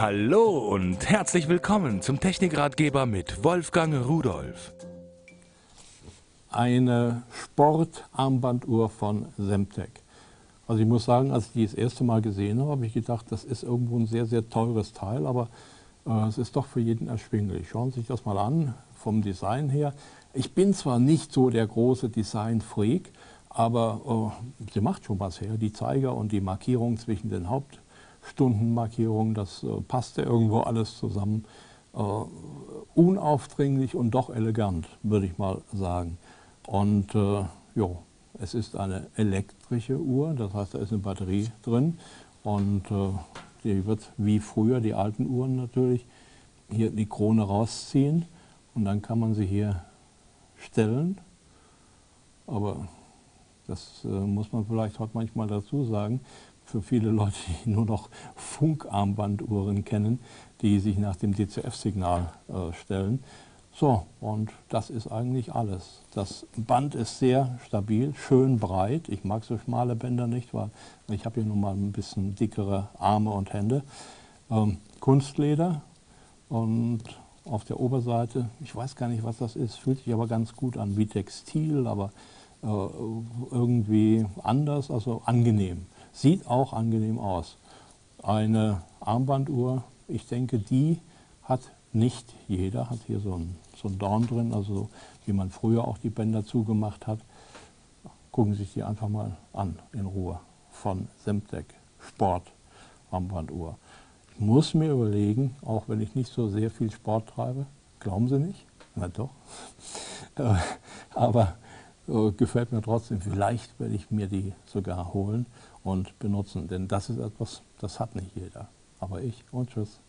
Hallo und herzlich willkommen zum Technikratgeber mit Wolfgang Rudolf. Eine Sportarmbanduhr von Semtec. Also ich muss sagen, als ich die das erste Mal gesehen habe, habe ich gedacht, das ist irgendwo ein sehr, sehr teures Teil, aber äh, es ist doch für jeden erschwinglich. Schauen Sie sich das mal an, vom Design her. Ich bin zwar nicht so der große Design-Freak, aber äh, sie macht schon was her. Die Zeiger und die Markierung zwischen den Hauptstundenmarkierungen, das äh, passte irgendwo alles zusammen. Äh, unaufdringlich und doch elegant, würde ich mal sagen. Und äh, jo, es ist eine elektrische Uhr, das heißt, da ist eine Batterie drin und äh, die wird wie früher, die alten Uhren natürlich, hier die Krone rausziehen und dann kann man sie hier stellen. Aber das äh, muss man vielleicht heute manchmal dazu sagen, für viele Leute, die nur noch Funkarmbanduhren kennen, die sich nach dem DCF-Signal äh, stellen. So, und das ist eigentlich alles. Das Band ist sehr stabil, schön breit. Ich mag so schmale Bänder nicht, weil ich habe hier nun mal ein bisschen dickere Arme und Hände. Ähm, Kunstleder und auf der Oberseite, ich weiß gar nicht, was das ist, fühlt sich aber ganz gut an, wie Textil, aber äh, irgendwie anders, also angenehm. Sieht auch angenehm aus. Eine Armbanduhr, ich denke, die hat nicht jeder, hat hier so ein so ein Dorn drin, also wie man früher auch die Bänder zugemacht hat. Gucken Sie sich die einfach mal an, in Ruhe, von Semtec Sport Armbanduhr. Ich muss mir überlegen, auch wenn ich nicht so sehr viel Sport treibe, glauben Sie nicht? Na doch. Äh, aber äh, gefällt mir trotzdem. Vielleicht werde ich mir die sogar holen und benutzen, denn das ist etwas, das hat nicht jeder. Aber ich und tschüss.